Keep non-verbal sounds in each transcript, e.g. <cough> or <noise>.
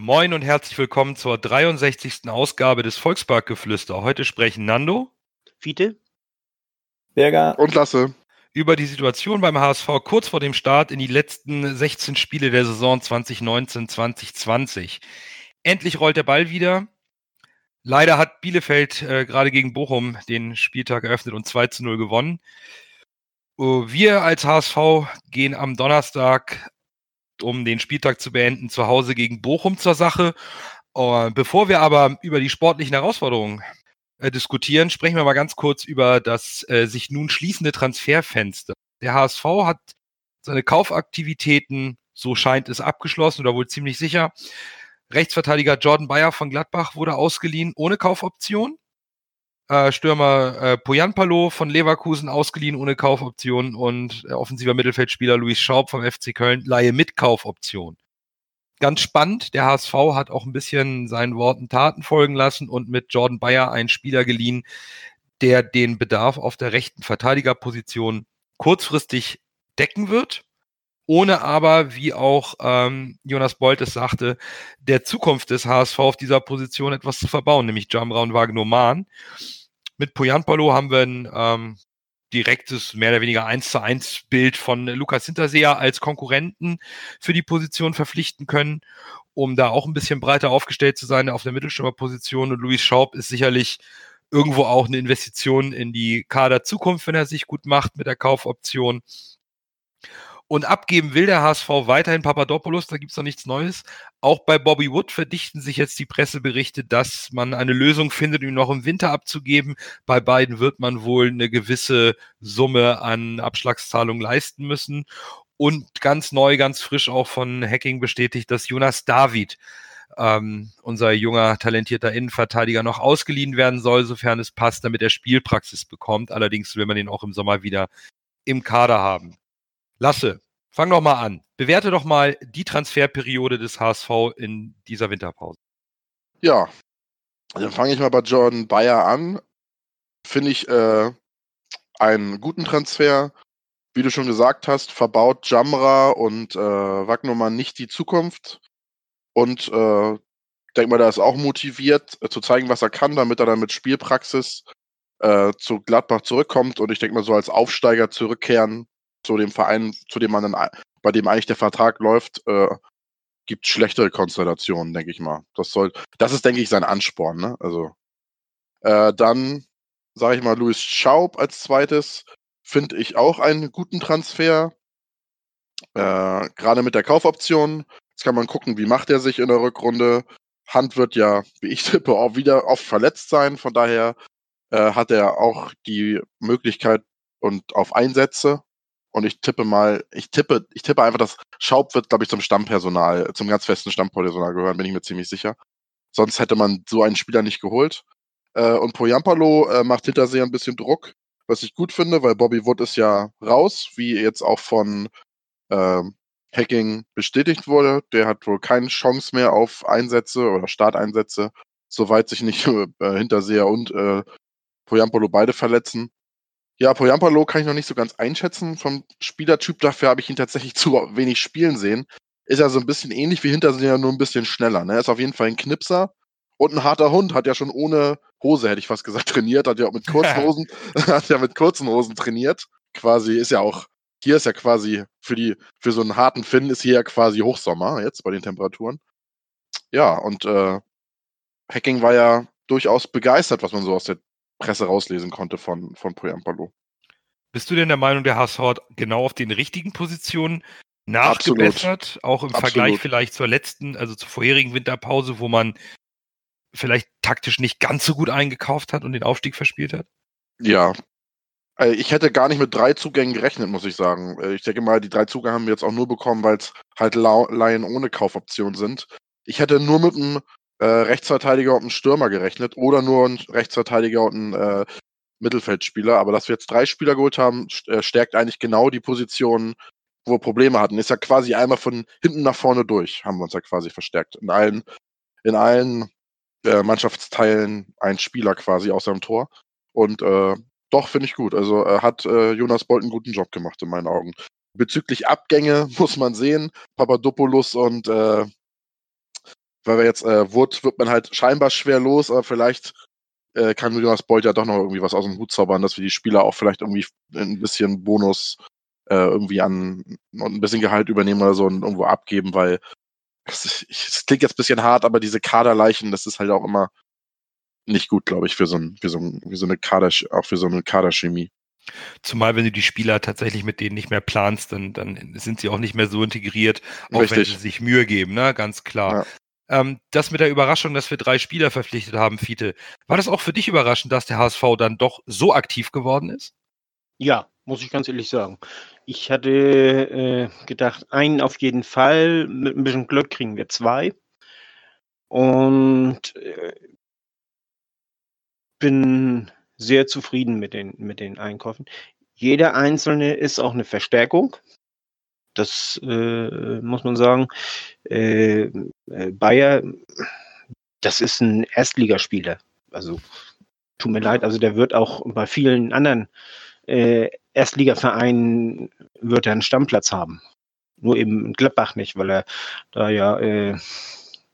Moin und herzlich willkommen zur 63. Ausgabe des Volksparkgeflüster. Heute sprechen Nando Fiete? Berger. Und Lasse. über die Situation beim HSV kurz vor dem Start in die letzten 16 Spiele der Saison 2019-2020. Endlich rollt der Ball wieder. Leider hat Bielefeld äh, gerade gegen Bochum den Spieltag eröffnet und 2 zu 0 gewonnen. Äh, Wir als HSV gehen am Donnerstag, um den Spieltag zu beenden, zu Hause gegen Bochum zur Sache. Äh, Bevor wir aber über die sportlichen Herausforderungen äh, diskutieren, sprechen wir mal ganz kurz über das äh, sich nun schließende Transferfenster. Der HSV hat seine Kaufaktivitäten, so scheint es, abgeschlossen oder wohl ziemlich sicher. Rechtsverteidiger Jordan Bayer von Gladbach wurde ausgeliehen ohne Kaufoption. Äh, Stürmer äh, Poyanpalo von Leverkusen ausgeliehen ohne Kaufoption und äh, offensiver Mittelfeldspieler Luis Schaub vom FC Köln Laie mit Kaufoption. Ganz spannend, der HSV hat auch ein bisschen seinen Worten Taten folgen lassen und mit Jordan Bayer einen Spieler geliehen, der den Bedarf auf der rechten Verteidigerposition kurzfristig decken wird, ohne aber, wie auch ähm, Jonas Bolt es sagte, der Zukunft des HSV auf dieser Position etwas zu verbauen, nämlich Jamra und Wagnoman. Mit Poyanpalo haben wir ein ähm, direktes, mehr oder weniger eins zu eins Bild von Lukas Hinterseher als Konkurrenten für die Position verpflichten können, um da auch ein bisschen breiter aufgestellt zu sein auf der Mittelstürmerposition. Und Luis Schaub ist sicherlich irgendwo auch eine Investition in die Kader Zukunft, wenn er sich gut macht mit der Kaufoption. Und abgeben will der HSV weiterhin Papadopoulos, da gibt's noch nichts Neues. Auch bei Bobby Wood verdichten sich jetzt die Presseberichte, dass man eine Lösung findet, ihn noch im Winter abzugeben. Bei beiden wird man wohl eine gewisse Summe an Abschlagszahlungen leisten müssen. Und ganz neu, ganz frisch auch von Hacking bestätigt, dass Jonas David, ähm, unser junger, talentierter Innenverteidiger, noch ausgeliehen werden soll, sofern es passt, damit er Spielpraxis bekommt. Allerdings will man ihn auch im Sommer wieder im Kader haben. Lasse, fang doch mal an. Bewerte doch mal die Transferperiode des HSV in dieser Winterpause. Ja, dann fange ich mal bei Jordan Bayer an. Finde ich äh, einen guten Transfer. Wie du schon gesagt hast, verbaut Jamra und äh, Wagnermann nicht die Zukunft. Und äh, denke mal, der ist auch motiviert, äh, zu zeigen, was er kann, damit er dann mit Spielpraxis äh, zu Gladbach zurückkommt. Und ich denke mal, so als Aufsteiger zurückkehren zu dem Verein, zu dem man dann, ei- bei dem eigentlich der Vertrag läuft, äh, gibt schlechtere Konstellationen, denke ich mal. Das soll, das ist, denke ich, sein Ansporn. Ne? Also äh, dann sage ich mal, Louis Schaub als zweites finde ich auch einen guten Transfer. Äh, Gerade mit der Kaufoption. Jetzt kann man gucken, wie macht er sich in der Rückrunde. Hand wird ja, wie ich <laughs> tippe, auch wieder oft verletzt sein. Von daher äh, hat er auch die Möglichkeit und auf Einsätze. Und ich tippe mal, ich tippe, ich tippe einfach, dass Schaub wird, glaube ich, zum Stammpersonal, zum ganz festen Stammpersonal gehören, bin ich mir ziemlich sicher. Sonst hätte man so einen Spieler nicht geholt. Äh, und Poyampalo äh, macht Hinterseher ein bisschen Druck, was ich gut finde, weil Bobby Wood ist ja raus, wie jetzt auch von ähm, Hacking bestätigt wurde. Der hat wohl keine Chance mehr auf Einsätze oder Starteinsätze, soweit sich nicht <laughs> äh, Hinterseher und äh, Poyampalo beide verletzen. Ja, Poyampalo kann ich noch nicht so ganz einschätzen. Vom Spielertyp dafür habe ich ihn tatsächlich <laughs> zu wenig spielen sehen. Ist ja so ein bisschen ähnlich wie Hinterseher, nur ein bisschen schneller. Ne? Ist auf jeden Fall ein Knipser und ein harter Hund. Hat ja schon ohne Hose, hätte ich fast gesagt, <laughs> trainiert. Hat ja auch mit kurzen Hosen, <laughs> hat ja mit kurzen Hosen trainiert. Quasi ist ja auch, hier ist ja quasi für die, für so einen harten Finn ist hier ja quasi Hochsommer jetzt bei den Temperaturen. Ja, und äh, Hacking war ja durchaus begeistert, was man so aus der Presse rauslesen konnte von, von Poyampalo. Bist du denn der Meinung, der HSV hat genau auf den richtigen Positionen Absolut. nachgebessert? Auch im Absolut. Vergleich vielleicht zur letzten, also zur vorherigen Winterpause, wo man vielleicht taktisch nicht ganz so gut eingekauft hat und den Aufstieg verspielt hat? Ja. Äh, Ich hätte gar nicht mit drei Zugängen gerechnet, muss ich sagen. Äh, Ich denke mal, die drei Zugänge haben wir jetzt auch nur bekommen, weil es halt Laien ohne Kaufoption sind. Ich hätte nur mit einem äh, Rechtsverteidiger und einen Stürmer gerechnet oder nur einen Rechtsverteidiger und einen äh, Mittelfeldspieler. Aber dass wir jetzt drei Spieler geholt haben, äh, stärkt eigentlich genau die Position, wo wir Probleme hatten. Ist ja quasi einmal von hinten nach vorne durch, haben wir uns ja quasi verstärkt. In allen, in allen äh, Mannschaftsteilen ein Spieler quasi aus seinem Tor. Und äh, doch, finde ich gut. Also äh, hat äh, Jonas Bolt einen guten Job gemacht in meinen Augen. Bezüglich Abgänge <laughs> muss man sehen. Papadopoulos und äh, weil wir jetzt äh, Wood wird man halt scheinbar schwer los, aber vielleicht äh, kann Jonas Bolt ja doch noch irgendwie was aus dem Hut zaubern, dass wir die Spieler auch vielleicht irgendwie ein bisschen Bonus äh, irgendwie an und ein bisschen Gehalt übernehmen oder so und irgendwo abgeben, weil es, klingt jetzt ein bisschen hart, aber diese Kaderleichen, das ist halt auch immer nicht gut, glaube ich, für so, ein, für so, ein, für so eine Kader, auch für so eine Kaderchemie. Zumal, wenn du die Spieler tatsächlich mit denen nicht mehr planst, dann, dann sind sie auch nicht mehr so integriert, auch Richtig. wenn sie sich Mühe geben, ne? Ganz klar. Ja. Ähm, das mit der Überraschung, dass wir drei Spieler verpflichtet haben, Fiete, war das auch für dich überraschend, dass der HSV dann doch so aktiv geworden ist? Ja, muss ich ganz ehrlich sagen. Ich hatte äh, gedacht, einen auf jeden Fall, mit ein bisschen Glück kriegen wir zwei. Und äh, bin sehr zufrieden mit den, mit den Einkäufen. Jeder einzelne ist auch eine Verstärkung. Das äh, muss man sagen. Äh, äh Bayer, das ist ein Erstligaspieler. Also tut mir leid, also der wird auch bei vielen anderen äh, Erstligaverein wird er einen Stammplatz haben. Nur eben in Gladbach nicht, weil er da ja, äh,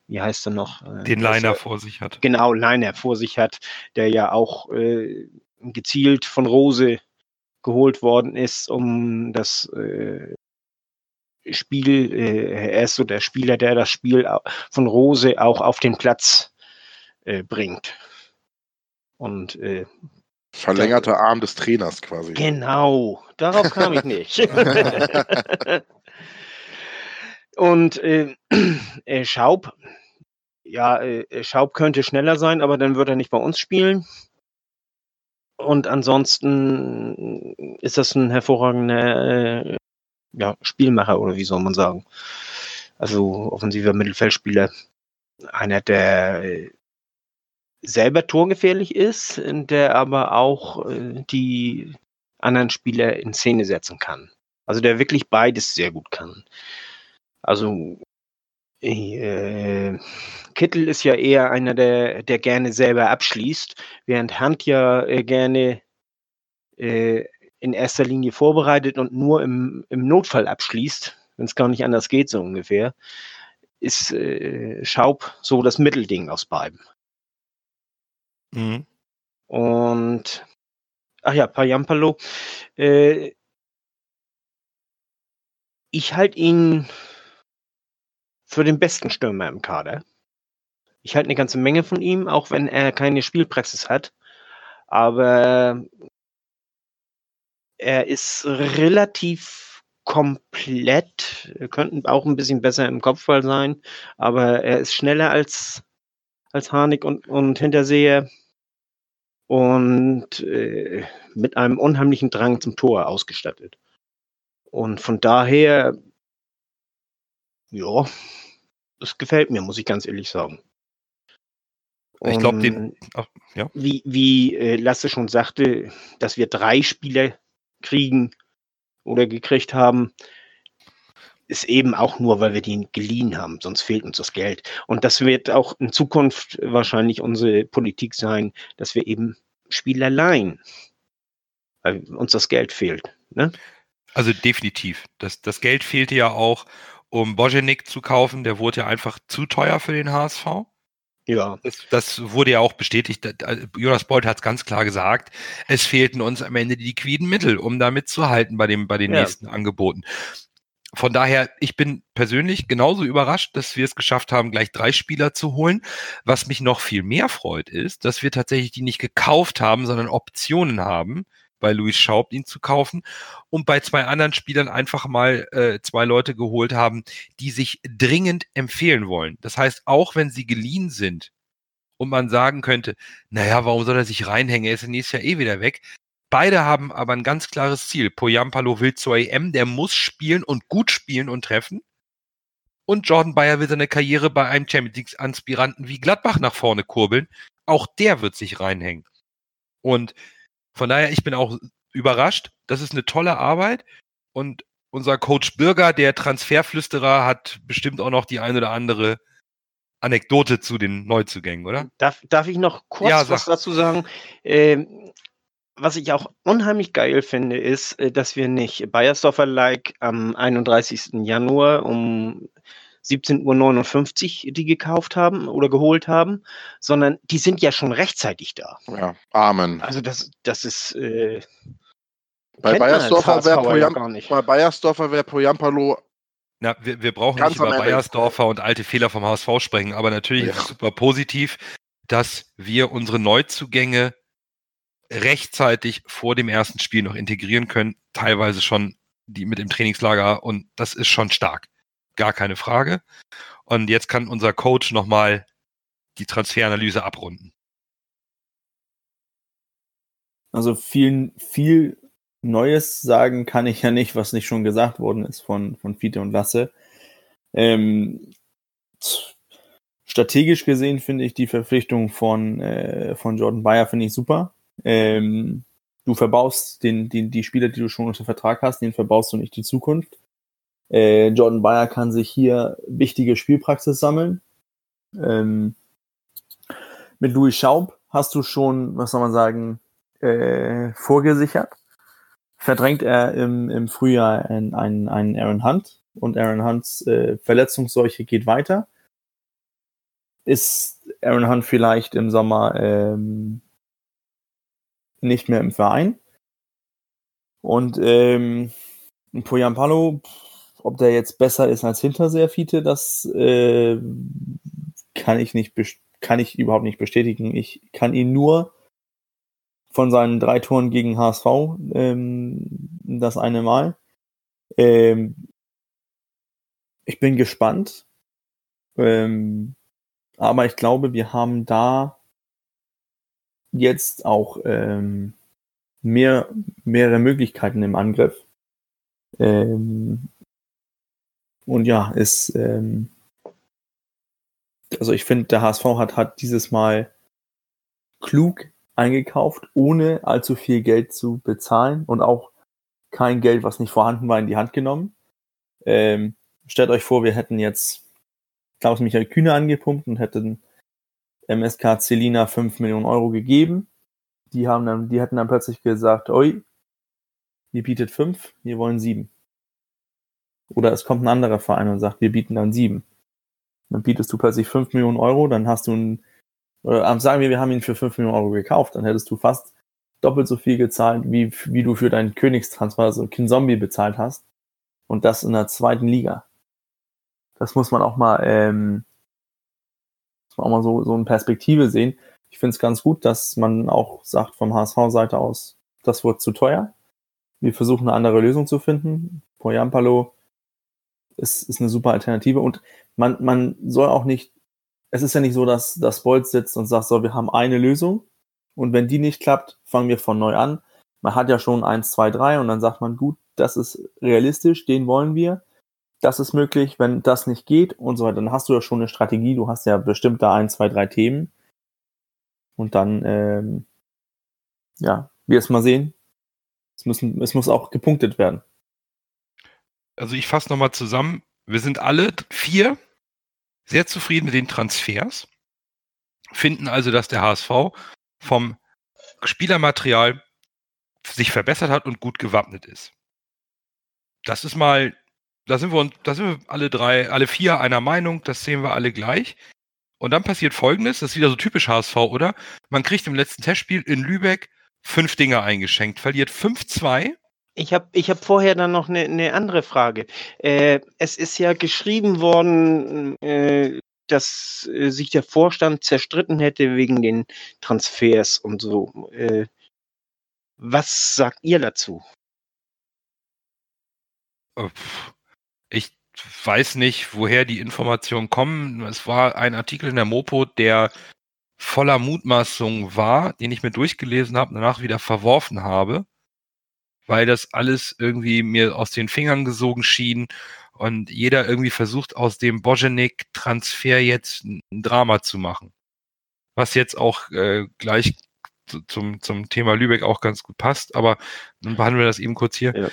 wie heißt er noch? Äh, Den Leiner er, vor sich hat. Genau, Leiner vor sich hat, der ja auch äh, gezielt von Rose geholt worden ist, um das äh, Spiel, äh, er ist so der Spieler, der das Spiel von Rose auch auf den Platz äh, bringt. Und äh, Verlängerter Arm des Trainers quasi. Genau, darauf kam ich nicht. <laughs> Und äh, äh, Schaub, ja, äh, Schaub könnte schneller sein, aber dann wird er nicht bei uns spielen. Und ansonsten ist das ein hervorragender äh, ja, Spielmacher oder wie soll man sagen. Also offensiver Mittelfeldspieler. Einer der äh, selber torgefährlich ist, der aber auch äh, die anderen Spieler in Szene setzen kann. Also der wirklich beides sehr gut kann. Also äh, Kittel ist ja eher einer, der, der gerne selber abschließt, während Hand ja äh, gerne äh, in erster Linie vorbereitet und nur im, im Notfall abschließt, wenn es gar nicht anders geht, so ungefähr, ist äh, Schaub so das Mittelding aus beiden. Mhm. Und ach ja, Payampalo. Äh, ich halte ihn für den besten Stürmer im Kader. Ich halte eine ganze Menge von ihm, auch wenn er keine Spielpraxis hat. Aber er ist relativ komplett, könnte auch ein bisschen besser im Kopfball sein, aber er ist schneller als, als Harnik und, und Hinterseher und äh, mit einem unheimlichen Drang zum Tor ausgestattet. Und von daher, ja, das gefällt mir, muss ich ganz ehrlich sagen. Und ich glaube, den. Ach, ja. Wie, wie äh, Lasse schon sagte, dass wir drei Spieler kriegen oder gekriegt haben, ist eben auch nur, weil wir die geliehen haben, sonst fehlt uns das Geld. Und das wird auch in Zukunft wahrscheinlich unsere Politik sein, dass wir eben Spieler leihen, weil uns das Geld fehlt. Ne? Also definitiv. Das, das Geld fehlte ja auch, um Bojenik zu kaufen. Der wurde ja einfach zu teuer für den HSV. Ja. Das, das, wurde ja auch bestätigt. Jonas Bolt hat es ganz klar gesagt. Es fehlten uns am Ende die liquiden Mittel, um da mitzuhalten bei, dem, bei den ja. nächsten Angeboten von daher, ich bin persönlich genauso überrascht, dass wir es geschafft haben, gleich drei Spieler zu holen. Was mich noch viel mehr freut, ist, dass wir tatsächlich die nicht gekauft haben, sondern Optionen haben, bei Luis Schaub ihn zu kaufen und bei zwei anderen Spielern einfach mal äh, zwei Leute geholt haben, die sich dringend empfehlen wollen. Das heißt, auch wenn sie geliehen sind und man sagen könnte, naja, warum soll er sich reinhängen? Er ist nächstes Jahr eh wieder weg. Beide haben aber ein ganz klares Ziel. Poyampalo will zur EM, der muss spielen und gut spielen und treffen. Und Jordan Bayer will seine Karriere bei einem Champions League-Aspiranten wie Gladbach nach vorne kurbeln. Auch der wird sich reinhängen. Und von daher, ich bin auch überrascht. Das ist eine tolle Arbeit. Und unser Coach Bürger, der Transferflüsterer, hat bestimmt auch noch die ein oder andere Anekdote zu den Neuzugängen, oder? Darf, darf ich noch kurz Ja, was dazu sagen? Ähm, was ich auch unheimlich geil finde, ist, äh, dass wir nicht Bayersdorfer-like am 31. Januar um 17.59 Uhr die gekauft haben oder geholt haben, sondern die sind ja schon rechtzeitig da. Ja, Amen. Also das, das ist äh, Bei Bayersdorfer wäre Poyam- gar nicht. Bei Bayersdorfer wäre Poyampalo Na, wir, wir brauchen nicht über. Bayersdorfer und alte Fehler vom HSV sprechen, aber natürlich ist Ja. es super positiv, dass wir unsere Neuzugänge rechtzeitig vor dem ersten Spiel noch integrieren können, teilweise schon die mit dem Trainingslager und das ist schon stark. Gar keine Frage. Und jetzt kann unser Coach nochmal die Transferanalyse abrunden. Also viel, viel Neues sagen kann ich ja nicht, was nicht schon gesagt worden ist von, von Fiete und Lasse. Ähm, strategisch gesehen finde ich die Verpflichtung von, äh, von Jordan Bayer finde ich super. Ähm, du verbaust den, den, die Spieler, die du schon unter Vertrag hast, den verbaust du nicht die Zukunft. Äh, Jordan Bayer kann sich hier wichtige Spielpraxis sammeln. Ähm, mit Louis Schaub hast du schon, was soll man sagen, äh, vorgesichert. Verdrängt er im, im Frühjahr einen, einen, Aaron Hunt und Aaron Hunts äh, Verletzungsseuche geht weiter. Ist Aaron Hunt vielleicht im Sommer ähm, nicht mehr im Verein? Und ähm, Poyampalo, ob der jetzt besser ist als Hinterseerfiete, das äh, kann ich nicht kann ich überhaupt nicht bestätigen. Ich kann ihn nur von seinen drei Toren gegen HSV ähm, das eine Mal. Ähm, ich bin gespannt. Ähm, aber ich glaube, wir haben da jetzt auch ähm, mehr, mehrere Möglichkeiten im Angriff. Ähm, und ja, ist, ähm, also ich finde, der HSV hat, hat dieses Mal klug eingekauft, ohne allzu viel Geld zu bezahlen und auch kein Geld, was nicht vorhanden war, in die Hand genommen. Ähm, stellt euch vor, wir hätten jetzt Klaus Michael Kühne angepumpt und hätten MSK Celina 5 Millionen Euro gegeben. Die haben dann, die hätten dann plötzlich gesagt, oi, ihr bietet 5, wir wollen 7. Oder es kommt ein anderer Verein und sagt, wir bieten dann 7. Dann bietest du plötzlich 5 Millionen Euro, dann hast du ein, oder ähm, sagen wir, wir haben ihn für 5 Millionen Euro gekauft, dann hättest du fast doppelt so viel gezahlt, wie, wie du für deinen Königstransfer, also Kinzombie bezahlt hast. Und das in der zweiten Liga. Das muss man auch mal, ähm, muss man auch mal so, so in Perspektive sehen. Ich finde es ganz gut, dass man auch sagt vom HSV-Seite aus, das wird zu teuer. Wir versuchen eine andere Lösung zu finden. Poyampalo ist, ist eine super Alternative und man, man soll auch nicht, es ist ja nicht so, dass das Bolt sitzt und sagt, so, wir haben eine Lösung und wenn die nicht klappt, fangen wir von neu an. Man hat ja schon eins, zwei, drei und dann sagt man, gut, das ist realistisch, den wollen wir. Das ist möglich, wenn das nicht geht und so weiter. Dann hast du ja schon eine Strategie, du hast ja bestimmt da ein, zwei, drei Themen. Und dann, ähm, ja, wir es mal sehen. Es, müssen, es muss auch gepunktet werden. Also ich fasse nochmal zusammen. Wir sind alle vier sehr zufrieden mit den Transfers, finden also, dass der HSV vom Spielermaterial sich verbessert hat und gut gewappnet ist. Das ist mal, da sind wir uns, da sind wir alle drei, alle vier einer Meinung, das sehen wir alle gleich. Und dann passiert folgendes, das ist wieder so typisch HSV, oder? Man kriegt im letzten Testspiel in Lübeck fünf Dinger eingeschenkt, verliert 5-2. Ich habe ich hab vorher dann noch eine ne andere Frage. Äh, es ist ja geschrieben worden, äh, dass äh, sich der Vorstand zerstritten hätte wegen den Transfers und so. Äh, was sagt ihr dazu? Äh, Ich weiß nicht, woher die Informationen kommen. Es war ein Artikel in der Mopo, der voller Mutmaßungen war, den ich mir durchgelesen habe, danach wieder verworfen habe, weil das alles irgendwie mir aus den Fingern gesogen schien und jeder irgendwie versucht, aus dem Bojenik-Transfer jetzt ein Drama zu machen. Was jetzt auch äh, gleich zum, zum Thema Lübeck auch ganz gut passt, aber dann behandeln wir das eben kurz hier. Ja.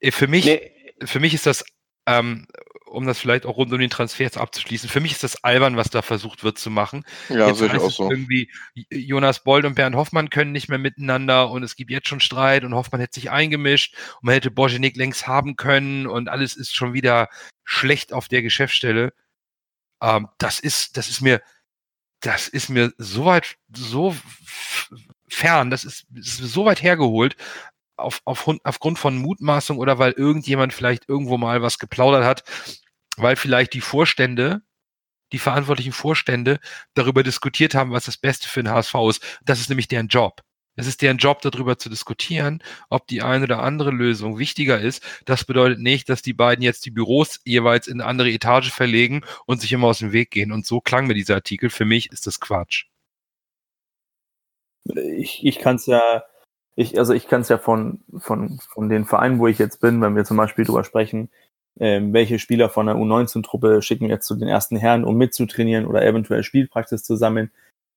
Äh, für mich, nee. für mich ist das ähm, um das vielleicht auch rund um den Transfers abzuschließen. Für mich ist das albern, was da versucht wird zu machen. Ja, jetzt sehe ich auch so. Irgendwie Jonas Bold und Bernd Hoffmann können nicht mehr miteinander und es gibt jetzt schon Streit und Hoffmann hätte sich eingemischt und man hätte Bojenik längst haben können und alles ist schon wieder schlecht auf der Geschäftsstelle. Ähm, das ist, das ist mir, das ist mir so weit, so fern, das ist, das ist so weit hergeholt auf, auf, aufgrund von Mutmaßung oder weil irgendjemand vielleicht irgendwo mal was geplaudert hat, weil vielleicht die Vorstände, die verantwortlichen Vorstände darüber diskutiert haben, was das Beste für den HSV ist. Das ist nämlich deren Job. Es ist deren Job, darüber zu diskutieren, ob die eine oder andere Lösung wichtiger ist. Das bedeutet nicht, dass die beiden jetzt die Büros jeweils in eine andere Etage verlegen und sich immer aus dem Weg gehen. Und so klang mir dieser Artikel. Für mich ist das Quatsch. Ich, ich kann es ja ich, also ich kann es ja von, von, von den Vereinen, wo ich jetzt bin, wenn wir zum Beispiel darüber sprechen, ähm, welche Spieler von der U19-Truppe schicken wir jetzt zu den ersten Herren, um mitzutrainieren oder eventuell Spielpraxis zu sammeln.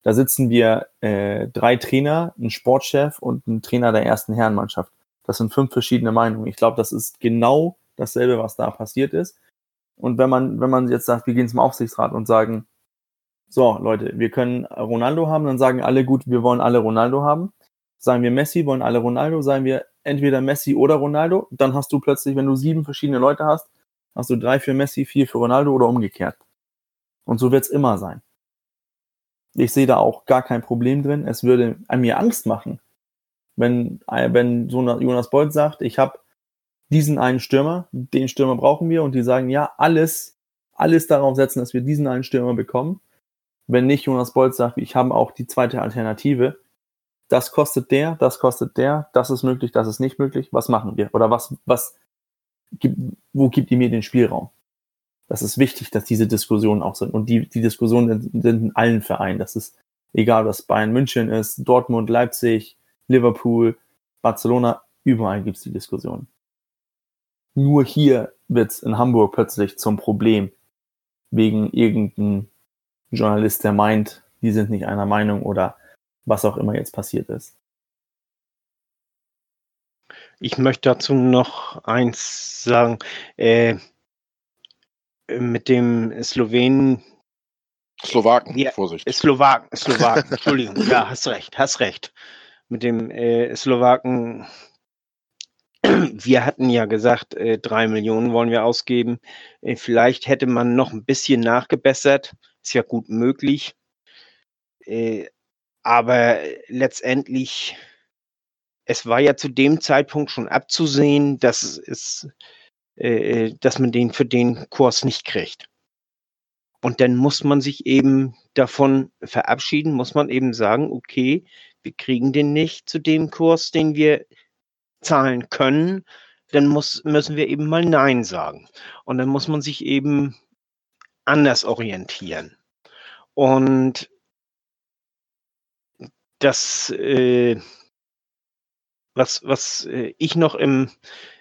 Da sitzen wir äh, drei Trainer, ein Sportchef und ein Trainer der ersten Herrenmannschaft. Das sind fünf verschiedene Meinungen. Ich glaube, das ist genau dasselbe, was da passiert ist. Und wenn man, wenn man jetzt sagt, wir gehen zum Aufsichtsrat und sagen, so, Leute, wir können Ronaldo haben, dann sagen alle, gut, wir wollen alle Ronaldo haben. Sagen wir Messi, wollen alle Ronaldo, sagen wir entweder Messi oder Ronaldo, dann hast du plötzlich, wenn du sieben verschiedene Leute hast, hast du drei für Messi, vier für Ronaldo oder umgekehrt. Und so wird es immer sein. Ich sehe da auch gar kein Problem drin. Es würde an mir Angst machen, wenn, wenn so Jonas Bolt sagt, ich habe diesen einen Stürmer, den Stürmer brauchen wir und die sagen, ja, alles, alles darauf setzen, dass wir diesen einen Stürmer bekommen. Wenn nicht Jonas Bolt sagt, ich habe auch die zweite Alternative, das kostet der, das kostet der, das ist möglich, das ist nicht möglich, was machen wir? Oder was, was, wo gibt ihr mir den Spielraum? Das ist wichtig, dass diese Diskussionen auch sind. Und die, die Diskussionen sind in allen Vereinen. Das ist egal, was Bayern München ist, Dortmund, Leipzig, Liverpool, Barcelona, überall gibt es die Diskussionen. Nur hier wird es in Hamburg plötzlich zum Problem wegen irgendeinem Journalist, der meint, die sind nicht einer Meinung oder was auch immer jetzt passiert ist. Ich möchte dazu noch eins sagen. Äh, mit dem Slowenen. Slowaken, ja, Vorsicht. Slowaken, Slowaken, <laughs> Entschuldigung, ja, hast recht, hast recht. Mit dem äh, Slowaken, <clears throat> wir hatten ja gesagt, äh, drei Millionen wollen wir ausgeben. Äh, vielleicht hätte man noch ein bisschen nachgebessert, ist ja gut möglich. Äh, aber letztendlich, es war ja zu dem Zeitpunkt schon abzusehen, dass es, äh, dass man den für den Kurs nicht kriegt. Und dann muss man sich eben davon verabschieden, muss man eben sagen, okay, wir kriegen den nicht zu dem Kurs, den wir zahlen können, dann muss, müssen wir eben mal Nein sagen. Und dann muss man sich eben anders orientieren. Und das, äh, was, was äh, ich noch im,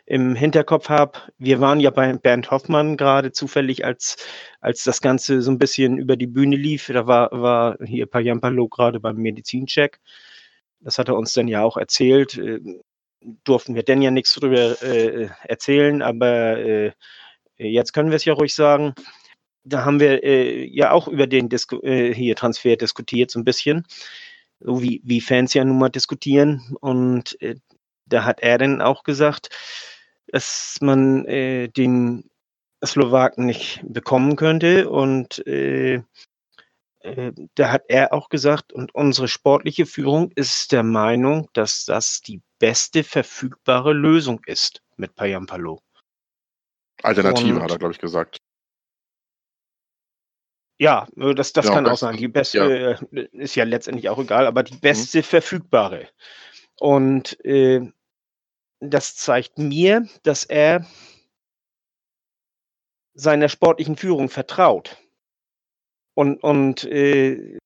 im Hinterkopf habe, wir waren ja bei Bernd Hoffmann gerade zufällig, als, als das Ganze so ein bisschen über die Bühne lief. Da war, war hier Payampalo gerade beim Medizincheck. Das hat er uns dann ja auch erzählt. Äh, durften wir denn ja nichts darüber äh, erzählen, aber äh, jetzt können wir es ja ruhig sagen. Da haben wir äh, ja auch über den Disku äh, hier Transfer diskutiert, so ein bisschen so wie, wie Fans ja nun mal diskutieren. Und äh, da hat er dann auch gesagt, dass man äh, den Slowaken nicht bekommen könnte. Und äh, äh, da hat er auch gesagt, und unsere sportliche Führung ist der Meinung, dass das die beste verfügbare Lösung ist mit Payampalo. Alternative, und, hat er, glaube ich, gesagt. Ja, äh, das, das ja, kann auch sein. Die beste ja. Äh, ist ja letztendlich auch egal, aber die mhm. beste mhm. verfügbare. Und äh, das zeigt mir, dass er seiner sportlichen Führung vertraut. Und, und äh,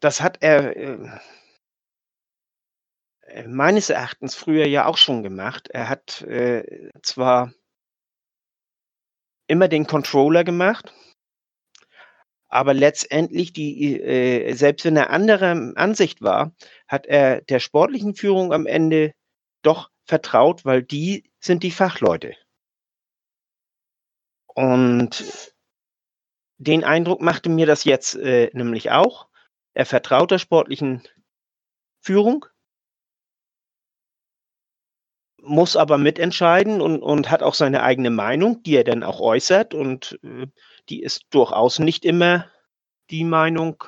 das hat er äh, meines Erachtens früher ja auch schon gemacht. Er hat äh, zwar immer den Controller gemacht. Aber letztendlich, die, äh, selbst wenn er anderer Ansicht war, hat er der sportlichen Führung am Ende doch vertraut, weil die sind die Fachleute. Und den Eindruck machte mir das jetzt äh, nämlich auch. Er vertraut der sportlichen Führung, muss aber mitentscheiden und, und hat auch seine eigene Meinung, die er dann auch äußert. Und äh, die ist durchaus nicht immer die Meinung,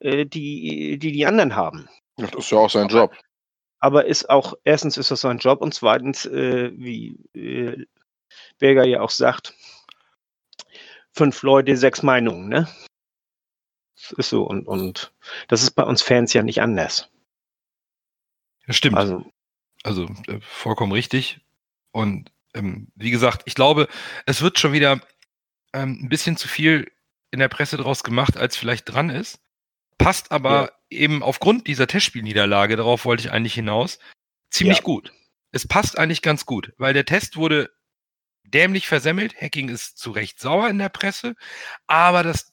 äh, die, die die anderen haben. Das ist ja auch sein Job. Aber ist auch, erstens ist das sein Job und zweitens, äh, wie äh, Berger ja auch sagt, fünf Leute, sechs Meinungen, ne? Das ist so und, und das ist bei uns Fans ja nicht anders. Das stimmt. Also, also äh, vollkommen richtig. Und ähm, wie gesagt, ich glaube, es wird schon wieder ähm, ein bisschen zu viel in der Presse draus gemacht, als vielleicht dran ist. Passt aber ja. eben aufgrund dieser Testspielniederlage, darauf wollte ich eigentlich hinaus, ziemlich ja. gut. Es passt eigentlich ganz gut, weil der Test wurde dämlich versemmelt. Hacking ist zu Recht sauer in der Presse, aber das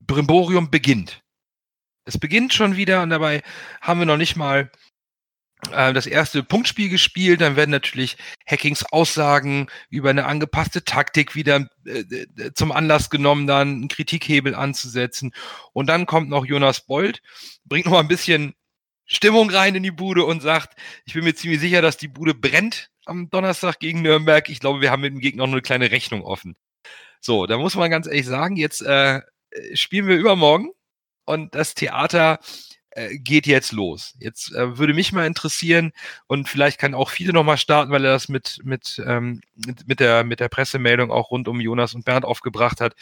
Brimborium beginnt. Es beginnt schon wieder und dabei haben wir noch nicht mal das erste Punktspiel gespielt, dann werden natürlich Hackings Aussagen über eine angepasste Taktik wieder äh, äh, zum Anlass genommen, dann einen Kritikhebel anzusetzen. Und dann kommt noch Jonas Bold, bringt noch mal ein bisschen Stimmung rein in die Bude und sagt, ich bin mir ziemlich sicher, dass die Bude brennt am Donnerstag gegen Nürnberg. Ich glaube, wir haben mit dem Gegner noch eine kleine Rechnung offen. So, da muss man ganz ehrlich sagen, jetzt äh, spielen wir übermorgen und das Theater äh, geht jetzt los. Jetzt äh, würde mich mal interessieren und vielleicht kann auch viele nochmal starten, weil er das mit, mit, ähm, mit, mit, der, mit der Pressemeldung auch rund um Jonas und Bernd aufgebracht hat.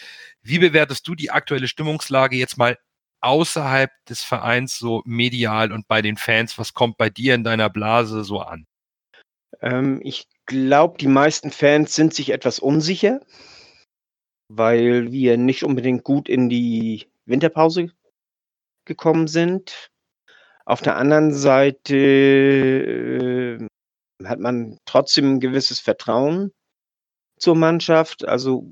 Wie bewertest du die aktuelle Stimmungslage jetzt mal außerhalb des Vereins so medial und bei den Fans? Was kommt bei dir in deiner Blase so an? Ähm, ich glaube, die meisten Fans sind sich etwas unsicher, weil wir nicht unbedingt gut in die Winterpause gekommen sind. Auf der anderen Seite äh, hat man trotzdem ein gewisses Vertrauen zur Mannschaft. Also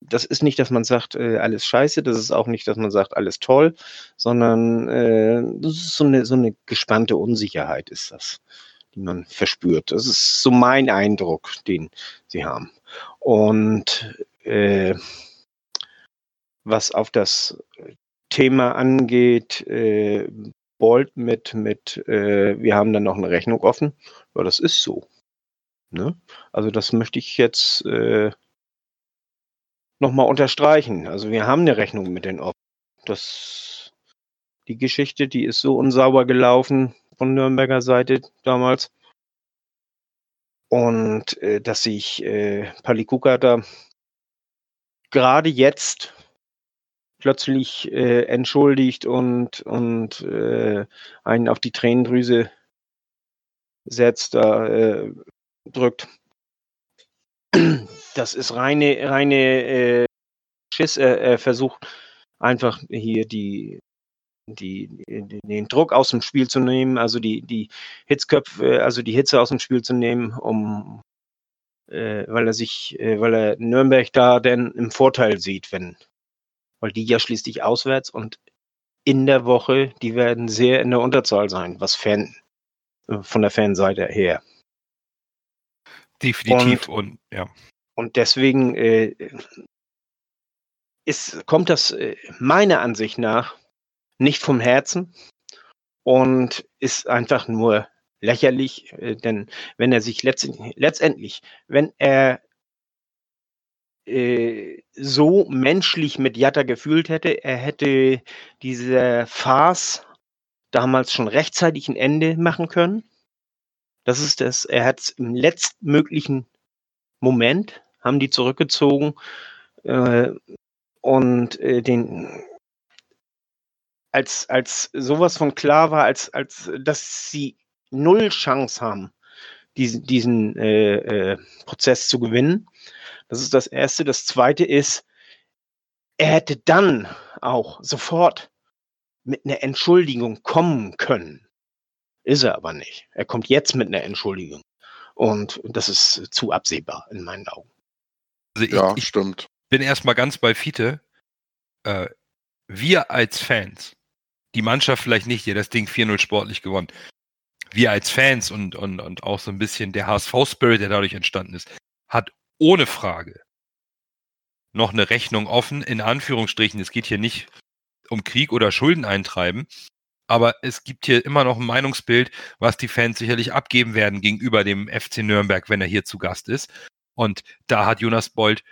das ist nicht, dass man sagt, äh, alles scheiße, das ist auch nicht, dass man sagt, alles toll, sondern äh, das ist so eine, so eine gespannte Unsicherheit ist das, die man verspürt. Das ist so mein Eindruck, den sie haben. Und äh, was auf das Thema angeht, äh, Bolt mit, mit äh, wir haben dann noch eine Rechnung offen. Ja, das ist so. Ne? Also das möchte ich jetzt äh, nochmal unterstreichen. Also wir haben eine Rechnung mit den offen. Das, die Geschichte, die ist so unsauber gelaufen von Nürnberger Seite damals. Und äh, dass sich äh, Palikuka da gerade jetzt plötzlich äh, entschuldigt und, und äh, einen auf die Tränendrüse setzt, da äh, drückt. Das ist reine, reine äh, Schiss. Er, er versucht einfach hier die, die, den Druck aus dem Spiel zu nehmen, also die, die Hitzköpfe, also die Hitze aus dem Spiel zu nehmen, um äh, weil er sich, äh, weil er Nürnberg da denn im Vorteil sieht, wenn, weil die ja schließlich auswärts und in der Woche, die werden sehr in der Unterzahl sein, was Fan, von der Fanseite her. Definitiv und, und ja. Und deswegen äh, ist, kommt das äh, meiner Ansicht nach nicht vom Herzen und ist einfach nur lächerlich, äh, denn wenn er sich letztendlich, letztendlich wenn er äh, so menschlich mit Jatta gefühlt hätte. Er hätte diese Farce damals schon rechtzeitig ein Ende machen können. Das ist das, er hat es im letztmöglichen Moment, haben die zurückgezogen äh, und äh, den als, als sowas von klar war, als, als dass sie null Chance haben, diesen, diesen äh, äh, Prozess zu gewinnen, das ist das Erste. Das Zweite ist, er hätte dann auch sofort mit einer Entschuldigung kommen können. Ist er aber nicht. Er kommt jetzt mit einer Entschuldigung. Und das ist zu absehbar in meinen Augen. Also ich, Ja, ich stimmt. bin erstmal ganz bei Fiete. Äh, wir als Fans, die Mannschaft vielleicht nicht, die hat das Ding 4-0 sportlich gewonnen. Wir als Fans und, und, und auch so ein bisschen der HSV-Spirit, der dadurch entstanden ist, hat ohne Frage noch eine Rechnung offen, in Anführungsstrichen. Es geht hier nicht um Krieg oder Schulden eintreiben, aber es gibt hier immer noch ein Meinungsbild, was die Fans sicherlich abgeben werden gegenüber dem FC Nürnberg, wenn er hier zu Gast ist. Und da hat Jonas Bold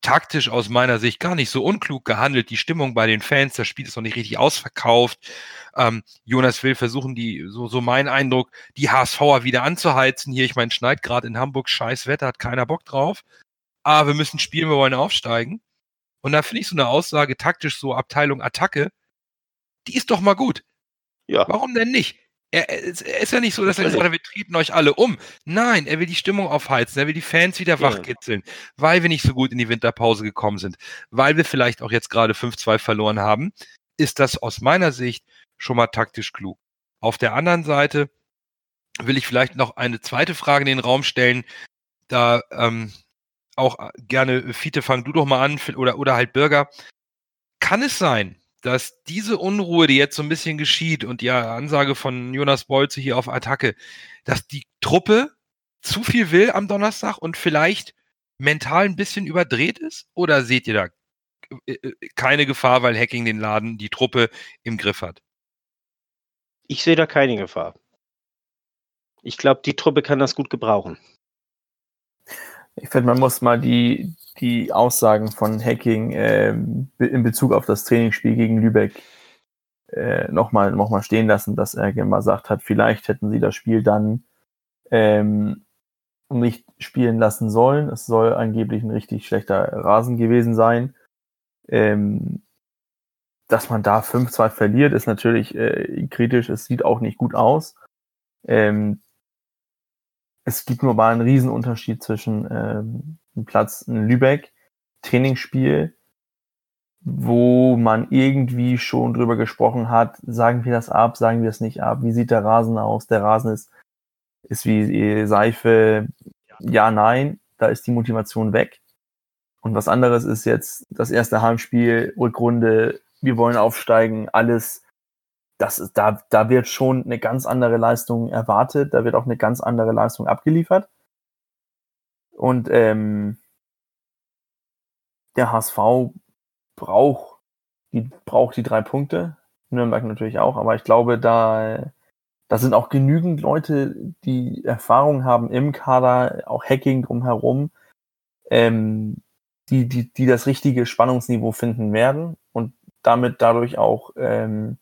taktisch aus meiner Sicht gar nicht so unklug gehandelt. Die Stimmung bei den Fans, das Spiel ist noch nicht richtig ausverkauft. Ähm, Jonas will versuchen, die, so, so mein Eindruck, die HSVer wieder anzuheizen. Hier, ich meine, schneit gerade in Hamburg, scheiß Wetter, hat keiner Bock drauf. Aber wir müssen spielen, wir wollen aufsteigen. Und da finde ich so eine Aussage, taktisch so Abteilung Attacke, die ist doch mal gut. Ja. Warum denn nicht? Er, er, ist- ja nicht so, dass er Natürlich. sagt, wir treten euch alle um. Nein, er will die Stimmung aufheizen, er will die Fans wieder Ja. wachkitzeln, weil wir nicht so gut in die Winterpause gekommen sind, weil wir vielleicht auch jetzt gerade 5-2 verloren haben, ist das aus meiner Sicht schon mal taktisch klug. Auf der anderen Seite will ich vielleicht noch eine zweite Frage in den Raum stellen. Da ähm, auch äh, gerne, Fiete, fang du doch mal an, oder, oder halt Bürger. Kann es sein, dass diese Unruhe, die jetzt so ein bisschen geschieht und die Ansage von Jonas Bolze hier auf Attacke, dass die Truppe zu viel will am Donnerstag und vielleicht mental ein bisschen überdreht ist? Oder seht ihr da äh, äh, keine Gefahr, weil Hacking den Laden, die Truppe im Griff hat? Ich sehe da keine Gefahr. Ich glaube, die Truppe kann das gut gebrauchen. Ich finde, man muss mal die, die Aussagen von Hacking be- in Bezug auf das Trainingsspiel gegen Lübeck äh, nochmal noch mal stehen lassen, dass er gesagt hat, vielleicht hätten sie das Spiel dann ähm, nicht spielen lassen sollen. Es soll angeblich ein richtig schlechter Rasen gewesen sein. Ähm, dass man da 5-2 verliert, ist natürlich äh, kritisch. Es sieht auch nicht gut aus. Ähm, es gibt nur mal einen Riesenunterschied zwischen ähm, einem Platz in Lübeck, Trainingsspiel, wo man irgendwie schon drüber gesprochen hat, sagen wir das ab, sagen wir es nicht ab, wie sieht der Rasen aus? Der Rasen ist, ist wie Seife, ja, nein, da ist die Motivation weg. Und was anderes ist jetzt das erste Heimspiel, Rückrunde, wir wollen aufsteigen, alles das ist, da, da wird schon eine ganz andere Leistung erwartet, da wird auch eine ganz andere Leistung abgeliefert. Und ähm, der HSV braucht die, braucht die drei Punkte, Nürnberg natürlich auch, aber ich glaube, da, da sind auch genügend Leute, die Erfahrung haben im Kader, auch Hacking drumherum, ähm, die, die, die das richtige Spannungsniveau finden werden und damit dadurch auch ähm,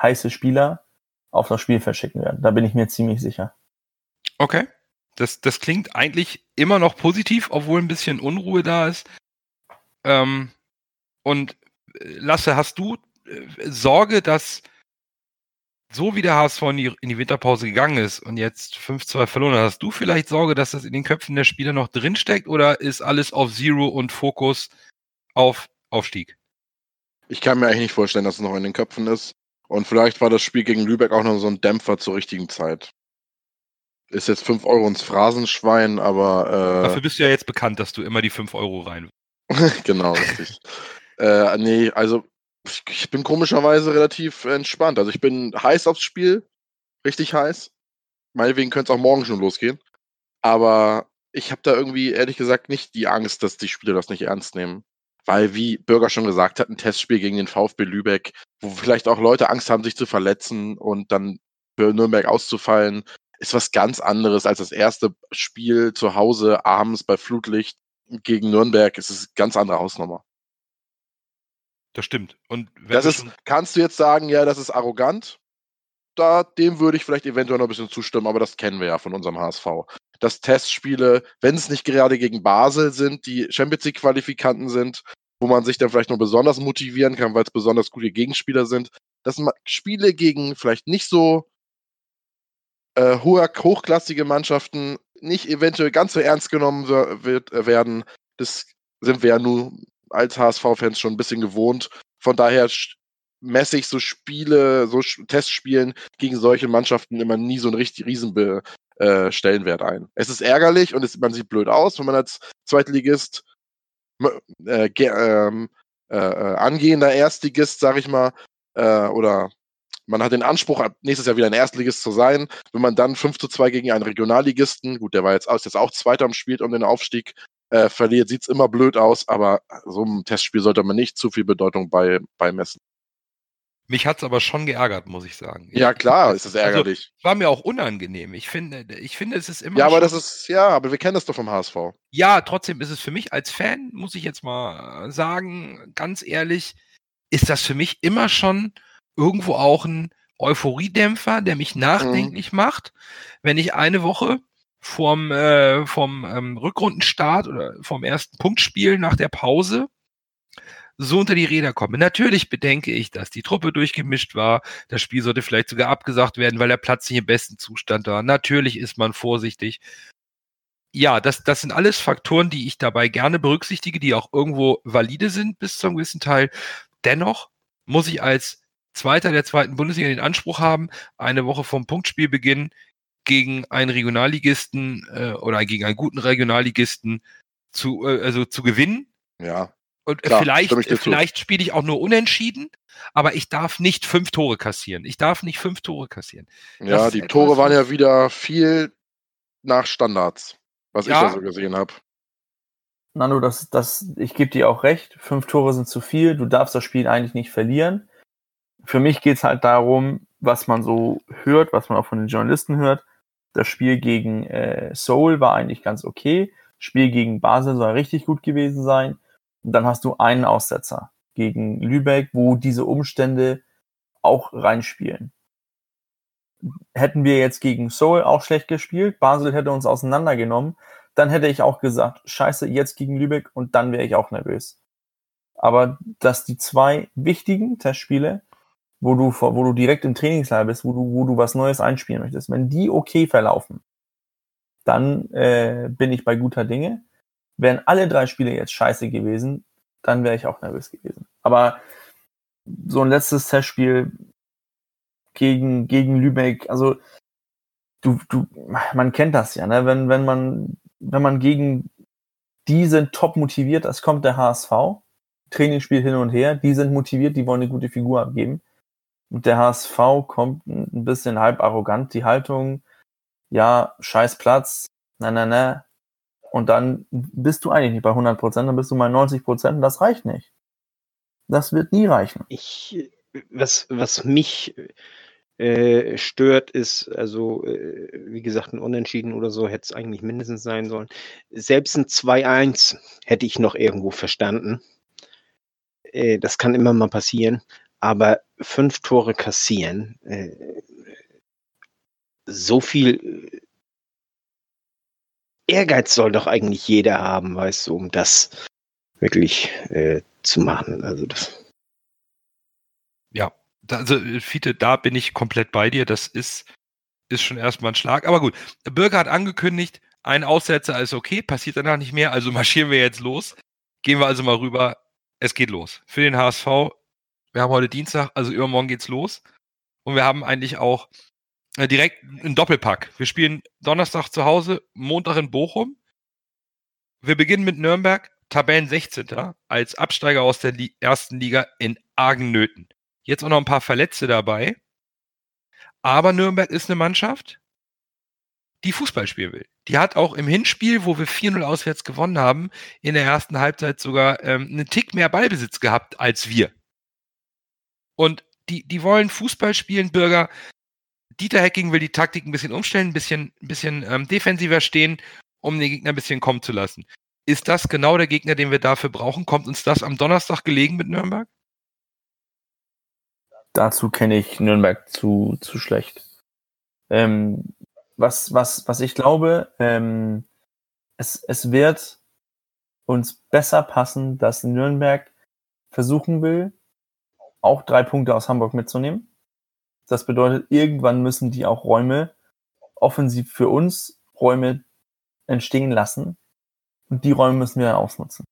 heiße Spieler auf das Spielfeld schicken werden. Da bin ich mir ziemlich sicher. Okay. Das, das klingt eigentlich immer noch positiv, obwohl ein bisschen Unruhe da ist. Ähm, und äh, Lasse, hast du äh, Sorge, dass so wie der HSV in die, in die Winterpause gegangen ist und jetzt 5-2 verloren hat, hast du vielleicht Sorge, dass das in den Köpfen der Spieler noch drinsteckt oder ist alles auf Zero und Fokus auf Aufstieg? Ich kann mir eigentlich nicht vorstellen, dass es noch in den Köpfen ist. Und vielleicht war das Spiel gegen Lübeck auch noch so ein Dämpfer zur richtigen Zeit. Ist jetzt 5 Euro ins Phrasenschwein, aber Dafür bist du ja jetzt bekannt, dass du immer die 5 Euro rein. äh, <laughs> genau, richtig. äh, nee, also ich bin komischerweise relativ entspannt. Also ich bin heiß aufs Spiel, richtig heiß. Meinetwegen könnte es auch morgen schon losgehen. Aber ich habe da irgendwie ehrlich gesagt nicht die Angst, dass die Spieler das nicht ernst nehmen. Weil, wie Bürger schon gesagt hat, ein Testspiel gegen den VfB Lübeck, wo vielleicht auch Leute Angst haben, sich zu verletzen und dann für Nürnberg auszufallen, ist was ganz anderes als das erste Spiel zu Hause abends bei Flutlicht gegen Nürnberg. Es ist eine ganz andere Hausnummer. Das stimmt. Und wenn Das ist, kannst du jetzt sagen, ja, das ist arrogant? Da, dem würde ich vielleicht eventuell noch ein bisschen zustimmen, aber das kennen wir ja von unserem HSV. Dass Testspiele, wenn es nicht gerade gegen Basel sind, die Champions League-Qualifikanten sind, wo man sich dann vielleicht noch besonders motivieren kann, weil es besonders gute Gegenspieler sind, dass ma- Spiele gegen vielleicht nicht so äh, hochklassige Mannschaften nicht eventuell ganz so ernst genommen wird, äh, werden, das sind wir ja nun als HSV-Fans schon ein bisschen gewohnt. Von daher messe ich so Spiele, so Testspielen gegen solche Mannschaften immer nie so einen richtig riesen äh, Stellenwert ein. Es ist ärgerlich und es, man sieht blöd aus, wenn man als Zweitligist äh, ähm, äh, äh, angehender Erstligist, sag ich mal, äh, oder man hat den Anspruch, nächstes Jahr wieder ein Erstligist zu sein. Wenn man dann 5 zu 2 gegen einen Regionalligisten, gut, der war jetzt, ist jetzt auch Zweiter am Spiel um den Aufstieg, äh, verliert, sieht es immer blöd aus, aber so einem Testspiel sollte man nicht zu viel Bedeutung bei, beimessen. Mich hat es aber schon geärgert, muss ich sagen. Ja, klar, ist es ärgerlich. Also, war mir auch unangenehm. Ich finde, ich finde, es ist immer. Ja, aber das ist, ja, aber wir kennen das doch vom HSV. Ja, trotzdem ist es für mich als Fan, muss ich jetzt mal sagen, ganz ehrlich, ist das für mich immer schon irgendwo auch ein Euphoriedämpfer, der mich nachdenklich mhm. macht, wenn ich eine Woche vom, äh, vom ähm, Rückrundenstart oder vom ersten Punktspiel nach der Pause so unter die Räder komme. Natürlich bedenke ich, dass die Truppe durchgemischt war. Das Spiel sollte vielleicht sogar abgesagt werden, weil der Platz nicht im besten Zustand war. Natürlich ist man vorsichtig. Ja, das, das sind alles Faktoren, die ich dabei gerne berücksichtige, die auch irgendwo valide sind bis zu einem gewissen Teil. Dennoch muss ich als Zweiter der zweiten Bundesliga den Anspruch haben, eine Woche vom Punktspielbeginn gegen einen Regionalligisten äh, oder gegen einen guten Regionalligisten zu, äh, also zu gewinnen. Ja. Und Klar, vielleicht, vielleicht spiele ich auch nur unentschieden, aber ich darf nicht fünf Tore kassieren. Ich darf nicht fünf Tore kassieren. Ja, die Tore waren ja wieder viel nach Standards, was ja. ich da so gesehen habe. Nando, das, das, ich gebe dir auch recht. Fünf Tore sind zu viel. Du darfst das Spiel eigentlich nicht verlieren. Für mich geht es halt darum, was man so hört, was man auch von den Journalisten hört. Das Spiel gegen äh, Seoul war eigentlich ganz okay. Spiel gegen Basel soll richtig gut gewesen sein. Dann hast du einen Aussetzer gegen Lübeck, wo diese Umstände auch reinspielen. Hätten wir jetzt gegen Seoul auch schlecht gespielt, Basel hätte uns auseinandergenommen, dann hätte ich auch gesagt, scheiße, jetzt gegen Lübeck und dann wäre ich auch nervös. Aber dass die zwei wichtigen Testspiele, wo du, wo du direkt im Trainingslager bist, wo du, wo du was Neues einspielen möchtest, wenn die okay verlaufen, dann äh, bin ich bei guter Dinge. Wären alle drei Spiele jetzt scheiße gewesen, dann wäre ich auch nervös gewesen. Aber so ein letztes Testspiel gegen, gegen Lübeck, also du, du, man kennt das ja, ne? Wenn, wenn man, wenn man gegen die sind top motiviert, das kommt der HSV, Trainingsspiel hin und her, die sind motiviert, die wollen eine gute Figur abgeben. Und der HSV kommt ein bisschen halb arrogant, die Haltung, ja, scheiß Platz, na, na, na, und dann bist du eigentlich nicht bei 100 Prozent, dann bist du bei 90 Prozent. Das reicht nicht. Das wird nie reichen. Ich, was, was mich äh, stört, ist, also, äh, wie gesagt, ein Unentschieden oder so hätte es eigentlich mindestens sein sollen. Selbst ein 2-1 hätte ich noch irgendwo verstanden. Äh, das kann immer mal passieren. Aber fünf Tore kassieren, äh, so viel Ehrgeiz soll doch eigentlich jeder haben, weißt du, um das wirklich äh, zu machen. Also das. Ja, also Fiete, da bin ich komplett bei dir. Das ist, ist schon erstmal ein Schlag. Aber gut, Bürger hat angekündigt, ein Aussetzer ist okay, passiert danach nicht mehr, also <laughs> marschieren wir jetzt los. Gehen wir also mal rüber. Es geht los. Für den HSV, wir haben heute Dienstag, also übermorgen geht's los. Und wir haben eigentlich auch äh, direkt ein Doppelpack. Wir spielen Donnerstag zu Hause, Montag in Bochum. Wir beginnen mit Nürnberg, Tabellen 16. als Absteiger aus der Li ersten Liga in argen Nöten. Jetzt auch noch ein paar Verletzte dabei. Aber Nürnberg ist eine Mannschaft, die Fußball spielen will. Die hat auch im Hinspiel, wo wir 4-0 auswärts gewonnen haben, in der ersten Halbzeit sogar ähm, einen Tick mehr Ballbesitz gehabt als wir. Und die, die wollen Fußball spielen, Bürger. Dieter Hacking will die Taktik ein bisschen umstellen, ein bisschen, ein bisschen ähm, defensiver stehen, um den Gegner ein bisschen kommen zu lassen. Ist das genau der Gegner, den wir dafür brauchen? Kommt uns das am Donnerstag gelegen mit Nürnberg? Dazu kenne ich Nürnberg zu, zu schlecht. Ähm, was, was, was ich glaube, ähm, es, es wird uns besser passen, dass Nürnberg versuchen will, auch drei Punkte aus Hamburg mitzunehmen. Das bedeutet, irgendwann müssen die auch Räume offensiv für uns Räume entstehen lassen. Und die Räume müssen wir ausnutzen.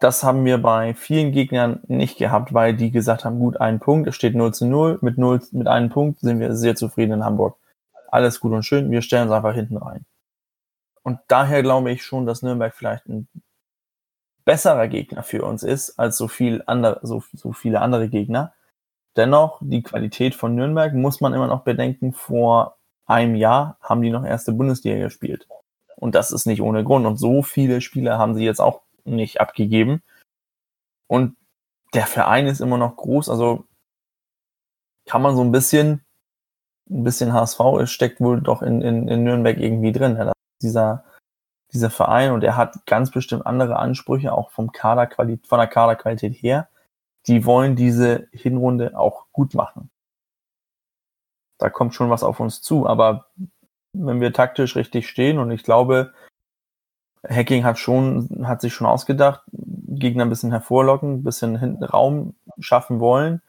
Das haben wir bei vielen Gegnern nicht gehabt, weil die gesagt haben, gut, ein Punkt, es steht 0 zu 0, mit 0, mit einem Punkt sind wir sehr zufrieden in Hamburg. Alles gut und schön, wir stellen uns einfach hinten rein. Und daher glaube ich schon, dass Nürnberg vielleicht ein besserer Gegner für uns ist als so viel andere, so, so viele andere Gegner. Dennoch, die Qualität von Nürnberg muss man immer noch bedenken. Vor einem Jahr haben die noch erste Bundesliga gespielt. Und das ist nicht ohne Grund. Und so viele Spieler haben sie jetzt auch nicht abgegeben. Und der Verein ist immer noch groß. Also kann man so ein bisschen, ein bisschen HSV steckt wohl doch in, in, in Nürnberg irgendwie drin. Ja, dieser, dieser Verein und er hat ganz bestimmt andere Ansprüche, auch vom Kaderqualität, von der Kaderqualität her. Die wollen diese Hinrunde auch gut machen. Da kommt schon was auf uns zu, aber wenn wir taktisch richtig stehen und ich glaube, Hacking hat schon, hat sich schon ausgedacht, Gegner ein bisschen hervorlocken, ein bisschen hinten Raum schaffen wollen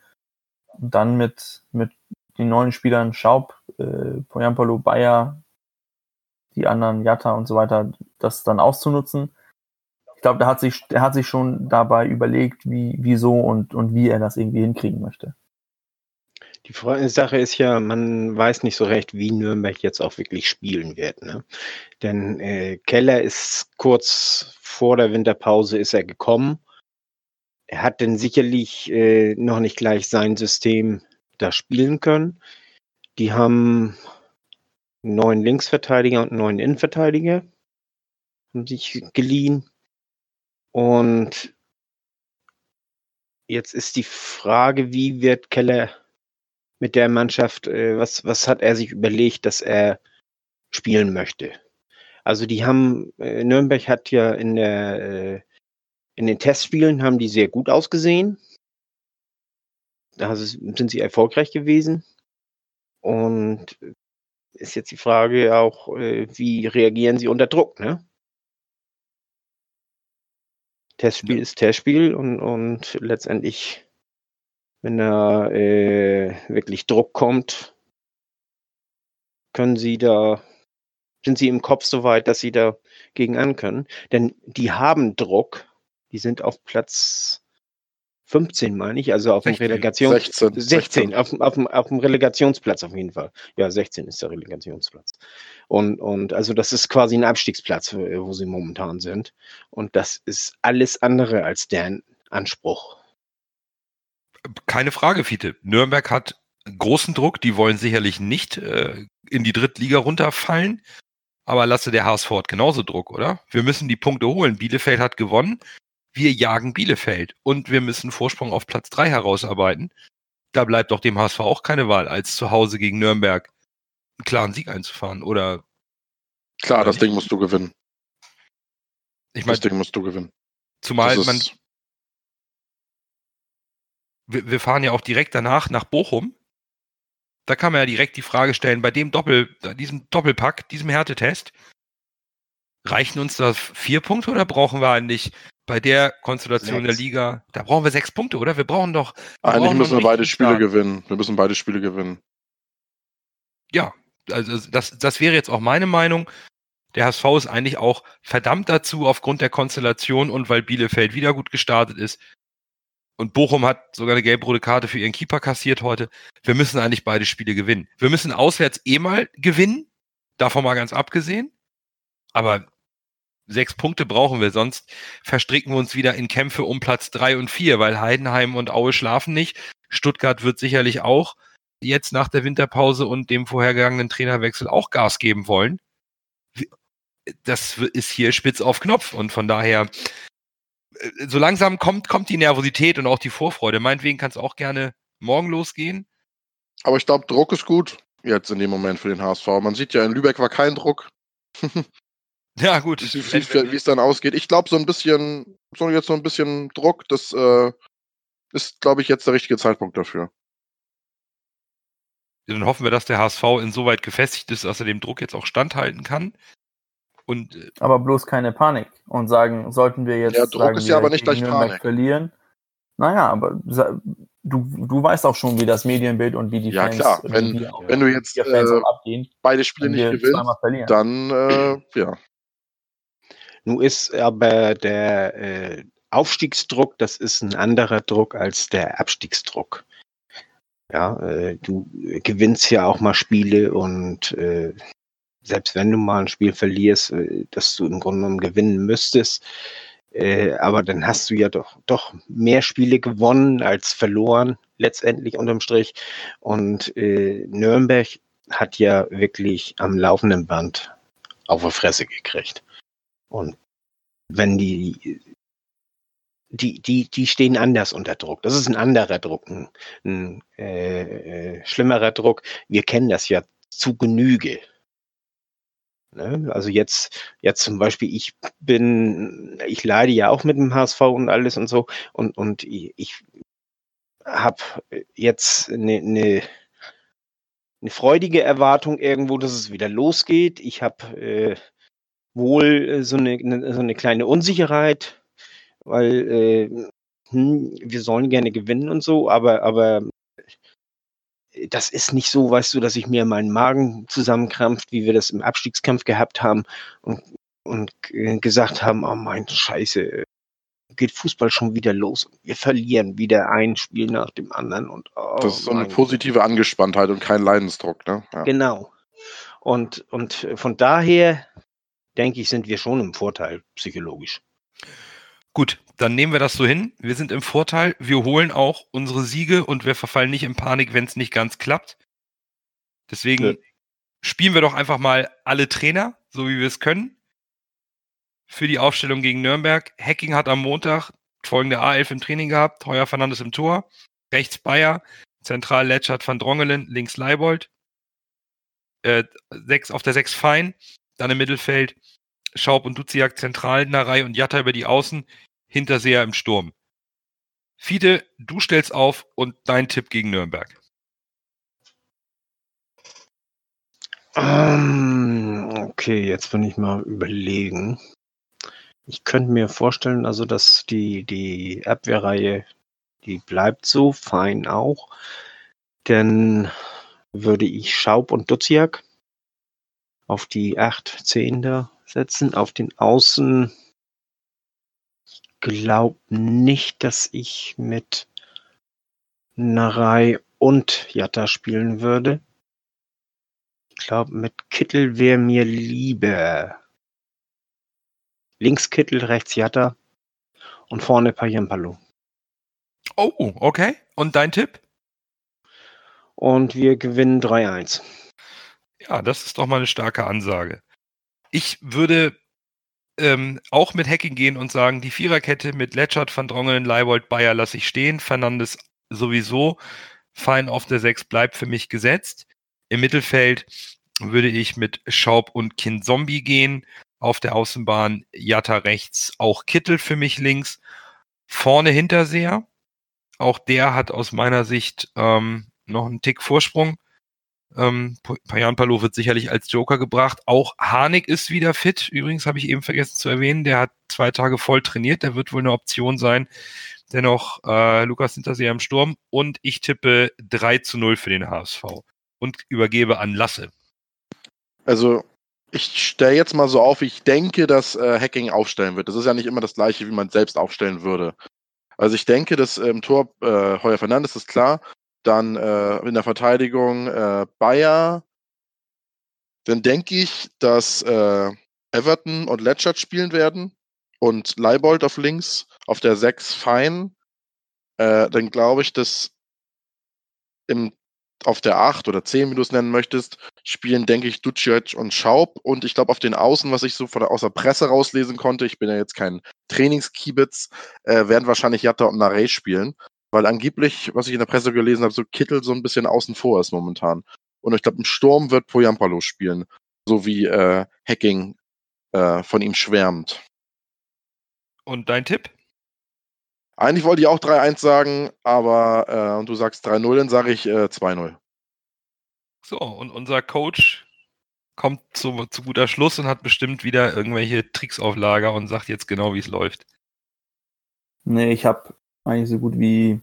und dann mit, mit den neuen Spielern Schaub, äh, Poyampalo, Bayer, die anderen Jatta und so weiter, das dann auszunutzen. Ich glaube, der hat sich, der hat sich schon dabei überlegt, wie, wieso und, und wie er das irgendwie hinkriegen möchte. Die Sache ist ja, man weiß nicht so recht, wie Nürnberg jetzt auch wirklich spielen wird. Ne? Denn äh, Keller ist kurz vor der Winterpause ist er gekommen. Er hat denn sicherlich äh, noch nicht gleich sein System da spielen können. Die haben neuen Linksverteidiger und neuen Innenverteidiger haben sich geliehen. Und jetzt ist die Frage, wie wird Keller mit der Mannschaft, äh, was, was hat er sich überlegt, dass er spielen möchte? Also die haben, äh, Nürnberg hat ja in der, äh, in den Testspielen haben die sehr gut ausgesehen. Da sind sie erfolgreich gewesen. Und ist jetzt die Frage auch, wie reagieren sie unter Druck, ne? Testspiel ja. ist Testspiel und, und letztendlich wenn da äh, wirklich Druck kommt, können sie da, sind sie im Kopf so weit, dass sie da gegen an können. Denn die haben Druck, die sind auf Platz 15, meine ich, also auf 16, dem Relegation 16, 16, 16. Auf, auf, auf dem Relegationsplatz auf jeden Fall. Ja, 16 ist der Relegationsplatz. Und, und also das ist quasi ein Abstiegsplatz, wo sie momentan sind. Und das ist alles andere als deren Anspruch keine Frage, Fiete. Nürnberg hat großen Druck. Die wollen sicherlich nicht äh, in die Drittliga runterfallen. Aber lasse der HSV hat genauso Druck, oder? Wir müssen die Punkte holen. Bielefeld hat gewonnen. Wir jagen Bielefeld. Und wir müssen Vorsprung auf Platz drei herausarbeiten. Da bleibt doch dem HSV auch keine Wahl, als zu Hause gegen Nürnberg einen klaren Sieg einzufahren. Oder. Klar, oder das nicht? Ding musst du gewinnen. Ich mein, das Ding musst du gewinnen. Zumal man wir, wir fahren ja auch direkt danach nach Bochum. Da kann man ja direkt die Frage stellen, bei dem Doppel, diesem Doppelpack, diesem Härtetest, reichen uns das vier Punkte oder brauchen wir eigentlich bei der Konstellation sechs. der Liga, da brauchen wir sechs Punkte, oder? Wir brauchen doch. Wir eigentlich brauchen müssen wir beide Spiele gewinnen. Wir müssen beide Spiele gewinnen. Ja, also das, das wäre jetzt auch meine Meinung. Der HSV ist eigentlich auch verdammt dazu, aufgrund der Konstellation und weil Bielefeld wieder gut gestartet ist, und Bochum hat sogar eine gelb-rote Karte für ihren Keeper kassiert heute. Wir müssen eigentlich beide Spiele gewinnen. Wir müssen auswärts eh mal gewinnen, davon mal ganz abgesehen. Aber sechs Punkte brauchen wir, sonst verstricken wir uns wieder in Kämpfe um Platz drei und vier, weil Heidenheim und Aue schlafen nicht. Stuttgart wird sicherlich auch jetzt nach der Winterpause und dem vorhergegangenen Trainerwechsel auch Gas geben wollen. Das ist hier spitz auf Knopf und von daher äh, so langsam kommt, kommt die Nervosität und auch die Vorfreude. Meinetwegen kann es auch gerne morgen losgehen. Aber ich glaube, Druck ist gut jetzt in dem Moment für den HSV. Man sieht ja, in Lübeck war kein Druck. <laughs> ja, gut. Wie es dann ausgeht. Ich glaube, so ein bisschen, so jetzt so ein bisschen Druck, das äh, ist, glaube ich, jetzt der richtige Zeitpunkt dafür. Dann hoffen wir, dass der HSV insoweit gefestigt ist, dass er dem Druck jetzt auch standhalten kann. Und, äh, aber bloß keine Panik und sagen, sollten wir jetzt ja, Druck sagen, ist ja aber nicht gleich Panik. verlieren. Naja, aber du, du weißt auch schon, wie das Medienbild und wie die ja, Fans, klar. Wenn, die, wenn du jetzt äh, abgehen, beide Spiele nicht gewinnst, dann äh, ja. Nun ist aber der äh, Aufstiegsdruck, das ist ein anderer Druck als der Abstiegsdruck. Ja, äh, du gewinnst ja auch mal Spiele und äh, selbst wenn du mal ein Spiel verlierst, äh, dass du im Grunde genommen gewinnen müsstest, Äh, aber dann hast du ja doch, doch mehr Spiele gewonnen als verloren, letztendlich unterm Strich. Und äh, Nürnberg hat ja wirklich am laufenden Band auf die Fresse gekriegt. Und wenn die, die, die, die stehen anders unter Druck. Das ist ein anderer Druck, ein, ein äh, äh schlimmerer Druck. Wir kennen das ja zu Genüge. Ne? Also jetzt, jetzt zum Beispiel, ich bin, ich leide ja auch mit dem HSV und alles und so und, und ich, ich habe jetzt eine, eine, eine freudige Erwartung irgendwo, dass es wieder losgeht. Ich habe äh, wohl so eine, eine, so eine kleine Unsicherheit, weil äh, hm, wir sollen gerne gewinnen und so, aber, aber das ist nicht so, weißt du, dass ich mir meinen Magen zusammenkrampft, wie wir das im Abstiegskampf gehabt haben und, und gesagt haben, oh mein Scheiße, geht Fußball schon wieder los. Wir verlieren wieder ein Spiel nach dem anderen. Und, oh das ist so eine positive Angespanntheit und kein Leidensdruck, ne? Ja. Genau. Und, und von daher denke ich, sind wir schon im Vorteil psychologisch. Gut, dann nehmen wir das so hin. Wir sind im Vorteil. Wir holen auch unsere Siege und wir verfallen nicht in Panik, wenn es nicht ganz klappt. Deswegen ja. spielen wir doch einfach mal alle Trainer, so wie wir es können. Für die Aufstellung gegen Nürnberg. Hacking hat am Montag folgende A11 im Training gehabt. Heuer Fernandes im Tor. Rechts Bayer. Zentral Letschert van Drongelen. Links Leibold. Äh, sechs, auf der 6 Fein. Dann im Mittelfeld Schaub und Duziak zentral, Narei und Jatta über die Außen, Hinterseher im Sturm. Fiete, du stellst auf und dein Tipp gegen Nürnberg. Um, ähm, okay, jetzt bin ich mal überlegen. Ich könnte mir vorstellen, also dass die, die Abwehrreihe, die bleibt so, fein auch. Denn würde ich Schaub und Duziak auf die 8, 10 da setzen. Auf den Außen glaube nicht, dass ich mit Narei und Jatta spielen würde. Ich glaube, mit Kittel wäre mir lieber. Links Kittel, rechts Jatta und vorne Payampalo. Oh, okay. Und dein Tipp? Und wir gewinnen 3-1. Ja, das ist doch mal eine starke Ansage. Ich würde ähm, auch mit Hacking gehen und sagen, die Viererkette mit Letschert, Van Drongelen, Leibold, Bayer lasse ich stehen. Fernandes sowieso. Fein auf der 6 bleibt für mich gesetzt. Im Mittelfeld würde ich mit Schaub und Kind Zombie gehen. Auf der Außenbahn Jatta rechts, auch Kittel für mich links. Vorne Hinterseher. Auch der hat aus meiner Sicht ähm, noch einen Tick Vorsprung. Ähm, Payan Palo wird sicherlich als Joker gebracht. Auch Harnik ist wieder fit. Übrigens habe ich eben vergessen zu erwähnen, der hat zwei Tage voll trainiert. Der wird wohl eine Option sein. Dennoch äh, Lukas Hinterseher im Sturm. Und ich tippe 3 zu 0 für den HSV und übergebe an Lasse. Also ich stelle jetzt mal so auf, ich denke, dass äh, Hacking aufstellen wird. Das ist ja nicht immer das gleiche, wie man selbst aufstellen würde. Also ich denke, dass im ähm, Tor äh, Heuer Fernandes ist klar, dann äh, in der Verteidigung äh, Bayer. Dann denke ich, dass äh, Everton und Letchert spielen werden und Leibold auf links, auf der 6 Fein. Äh, dann glaube ich, dass im, auf der 8 oder 10, wie du es nennen möchtest, spielen, denke ich, Ducic und Schaub. Und ich glaube, auf den Außen, was ich so von der, aus der Presse rauslesen konnte, ich bin ja jetzt kein Trainingskiebitz, äh, werden wahrscheinlich Jatta und Narey spielen weil angeblich, was ich in der Presse gelesen habe, so Kittel so ein bisschen außen vor ist momentan. Und ich glaube, im Sturm wird Poyampalo spielen, so wie äh, Hacking äh, von ihm schwärmt. Und dein Tipp? Eigentlich wollte ich auch 3-1 sagen, aber äh, du sagst 3-0, dann sage ich äh, 2-0. So, und unser Coach kommt zu, zu guter Schluss und hat bestimmt wieder irgendwelche Tricks auf Lager und sagt jetzt genau, wie es läuft. Nee, ich habe eigentlich so gut wie,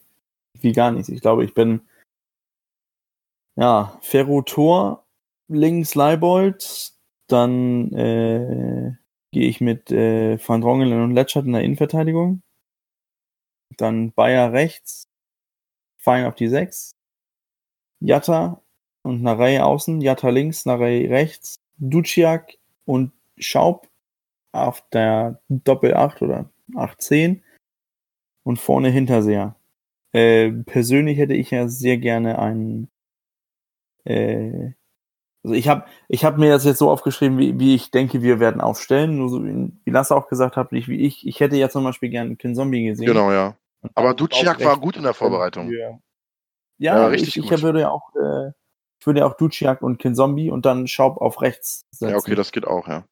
wie gar nichts. Ich glaube, ich bin ja Ferro-Tor, links Leibold, dann äh, gehe ich mit äh, Van Drongelen und Letschert in der Innenverteidigung. Dann Bayer rechts, Fein auf die 6. Jatta und Narei außen, Jatta links, Narei rechts, Duciak und Schaub auf der Doppel 8 oder 18 und vorne Hinterseher. Äh, persönlich hätte ich ja sehr gerne einen. Äh, also ich habe ich hab mir das jetzt so aufgeschrieben, wie, wie ich denke, wir werden aufstellen. Nur so wie, wie Lasse auch gesagt hat, nicht wie ich. Ich hätte ja zum Beispiel gerne Kin Zombie gesehen. Genau, ja. Und Aber Duciak war gut in der Vorbereitung. für- Ja, Ja, richtig ich, ich gut. würde ja auch, äh, ich würde ja auch Duciak und Kin Zombie und dann Schaub auf rechts setzen. Ja, okay, das geht auch, ja.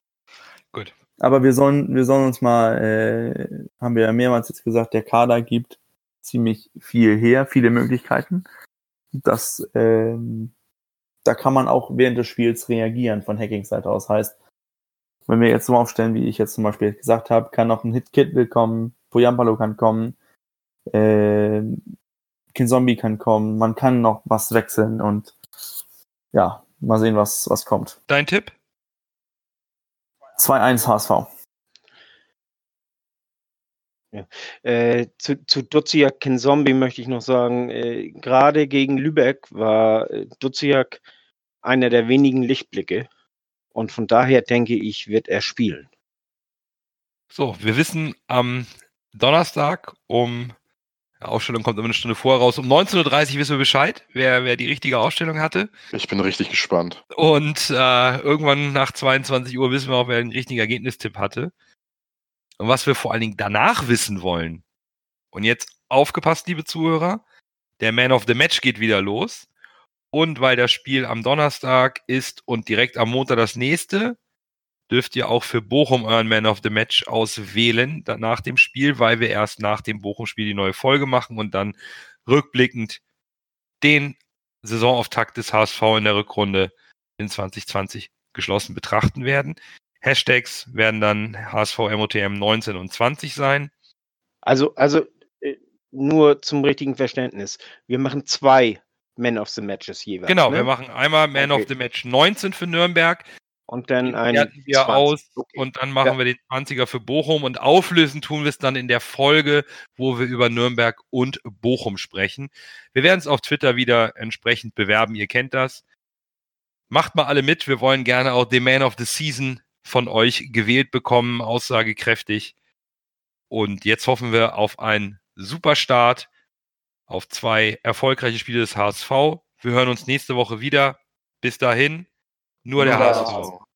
Aber wir sollen, wir sollen uns mal, äh, haben wir ja mehrmals jetzt gesagt, der Kader gibt ziemlich viel her, viele Möglichkeiten. Das, ähm, da kann man auch während des Spiels reagieren von Hacking-Seite aus. Heißt, wenn wir jetzt so aufstellen, wie ich jetzt zum Beispiel gesagt habe, kann noch ein Hit-Kit kommen, Poyampalo kann kommen, äh, Kinzombie kann kommen, man kann noch was wechseln und ja, mal sehen, was, was kommt. Dein Tipp? 2-1 HSV. Äh, zu, zu Duziak Kinzombie möchte ich noch sagen, äh, gerade gegen Lübeck war äh, Duziak einer der wenigen Lichtblicke. Und von daher denke ich, wird er spielen. So, wir wissen am Donnerstag um, Ausstellung kommt immer eine Stunde vorher raus, um 19.30 Uhr wissen wir Bescheid, wer, wer die richtige Ausstellung hatte. Ich bin richtig gespannt. Und äh, irgendwann nach 22 Uhr wissen wir auch, wer den richtigen Ergebnistipp hatte. Und was wir vor allen Dingen danach wissen wollen. Und jetzt aufgepasst, liebe Zuhörer, der Man of the Match geht wieder los. Und weil das Spiel am Donnerstag ist und direkt am Montag das nächste, dürft ihr auch für Bochum euren Man of the Match auswählen nach dem Spiel, weil wir erst nach dem Bochum-Spiel die neue Folge machen und dann rückblickend den Saisonauftakt des HSV in der Rückrunde in 2020 geschlossen betrachten werden. Hashtags werden dann HSV MOTM 19 und 20 sein. Also, also äh, nur zum richtigen Verständnis. Wir machen zwei Men of the Matches jeweils. Genau, ne? wir machen einmal Man Okay. of the Match 19 für Nürnberg, Und dann ein werten wir 20. aus Okay. und dann machen Ja. wir den 20er für Bochum und auflösen tun wir es dann in der Folge, wo wir über Nürnberg und Bochum sprechen. Wir werden es auf Twitter wieder entsprechend bewerben, ihr kennt das. Macht mal alle mit, wir wollen gerne auch den Man of the Season von euch gewählt bekommen, aussagekräftig. Und jetzt hoffen wir auf einen super Start, auf zwei erfolgreiche Spiele des HSV. Wir hören uns nächste Woche wieder. Bis dahin, nur der. HSV.